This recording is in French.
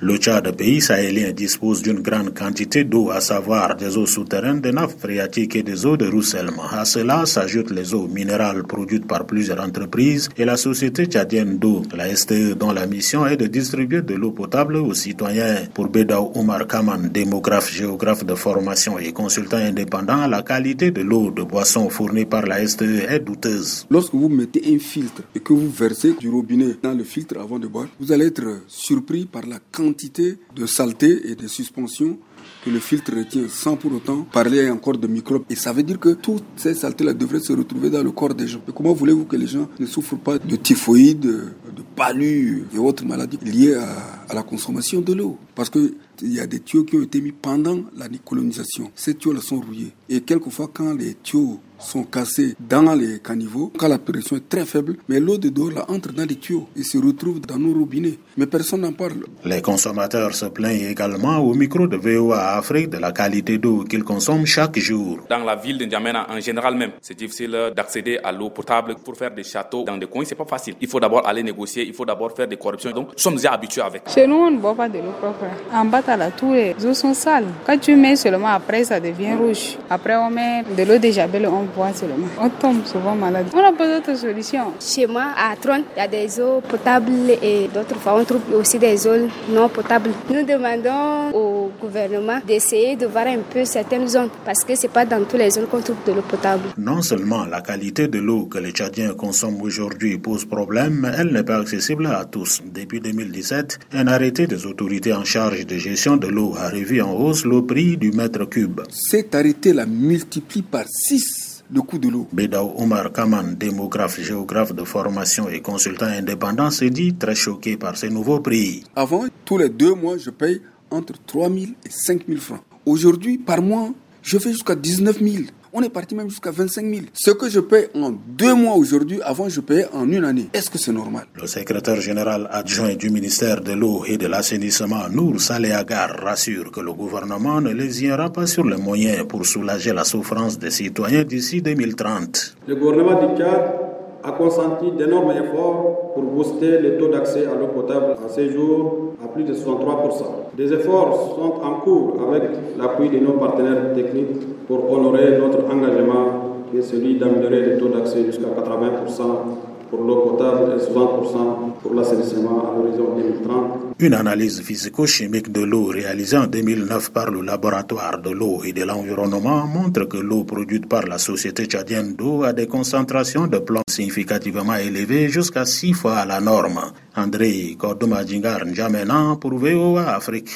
Le Tchad, pays sahélien, dispose d'une grande quantité d'eau, à savoir des eaux souterraines, des nappes phréatiques et des eaux de ruissellement. À cela s'ajoutent les eaux minérales produites par plusieurs entreprises et la société tchadienne d'eau, la STE, dont la mission est de distribuer de l'eau potable aux citoyens. Pour Bedaou Omar Kaman, démographe, géographe de formation et consultant indépendant, la qualité de l'eau de boisson fournie par la STE est douteuse. Lorsque vous mettez un filtre et que vous versez du robinet dans le filtre avant de boire, vous allez être surpris par la quantité de saleté et de suspension que le filtre retient sans pour autant parler encore de microbes. Et ça veut dire que toutes ces saletés-là devraient se retrouver dans le corps des gens. Mais comment voulez-vous que les gens ne souffrent pas de typhoïde, de palu et autres maladies liées à, à la consommation de l'eau? Parce que il y a des tuyaux qui ont été mis pendant la colonisation. Ces tuyaux-là sont rouillés. Et quelquefois, quand les tuyaux sont cassés dans les caniveaux, quand la pression est très faible, mais l'eau de dehors là, entre dans les tuyaux et se retrouve dans nos robinets. Mais personne n'en parle. Les consommateurs se plaignent également au micro de VOA Afrique de la qualité d'eau qu'ils consomment chaque jour. Dans la ville de N'Djamena, en général même, c'est difficile d'accéder à l'eau potable. Pour faire des châteaux dans des coins, c'est pas facile. Il faut d'abord aller négocier, il faut d'abord faire des corruptions. Donc, nous sommes déjà habitués avec. Chez nous, on ne boit pas de l'eau propre. En bas, là, tous les eaux sont sales. Quand tu mets seulement après, ça devient rouge. Après, on met de l'eau de javel, on boit seulement. On tombe souvent malade. On n'a pas d'autre solution. Chez moi, à Tron, il y a des eaux potables et d'autres fois, on trouve aussi des eaux non potables. Nous demandons au gouvernement d'essayer de voir un peu certaines zones parce que c'est pas dans toutes les zones qu'on trouve de l'eau potable. Non seulement la qualité de l'eau que les Tchadiens consomment aujourd'hui pose problème, mais elle n'est pas accessible à tous. Depuis 2017, un arrêté des autorités en charge de gestion de l'eau a revu en hausse le prix du mètre cube. Cet arrêté la multiplie par 6 le coût de l'eau. Bédao Omar Kaman, démographe, géographe de formation et consultant indépendant, se dit très choqué par ces nouveaux prix. Avant, tous les deux mois, je paye entre 3 000 et 5 000 francs. Aujourd'hui, par mois, je fais jusqu'à 19 000. On est parti même jusqu'à 25 000. Ce que je paye en deux mois aujourd'hui, avant je payais en une année. Est-ce que c'est normal? Le secrétaire général adjoint du ministère de l'eau et de l'assainissement, Nour Saléagar, rassure que le gouvernement ne lésinera pas sur les moyens pour soulager la souffrance des citoyens d'ici 2030. Le gouvernement du Tchad a consenti d'énormes efforts pour booster le taux d'accès à l'eau potable à ce jour à plus de 63%. Des efforts sont en cours avec l'appui de nos partenaires techniques pour honorer notre engagement qui est celui d'améliorer le taux d'accès jusqu'à 80% pour l'eau potable et 60% pour l'assainissement à l'horizon 2030. Une analyse physico-chimique de l'eau réalisée en 2009 par le laboratoire de l'eau et de l'environnement montre que l'eau produite par la société tchadienne d'eau a des concentrations de plomb significativement élevées jusqu'à 6 fois la norme. André Kodoumadjingar N'Djamena pour VOA Afrique.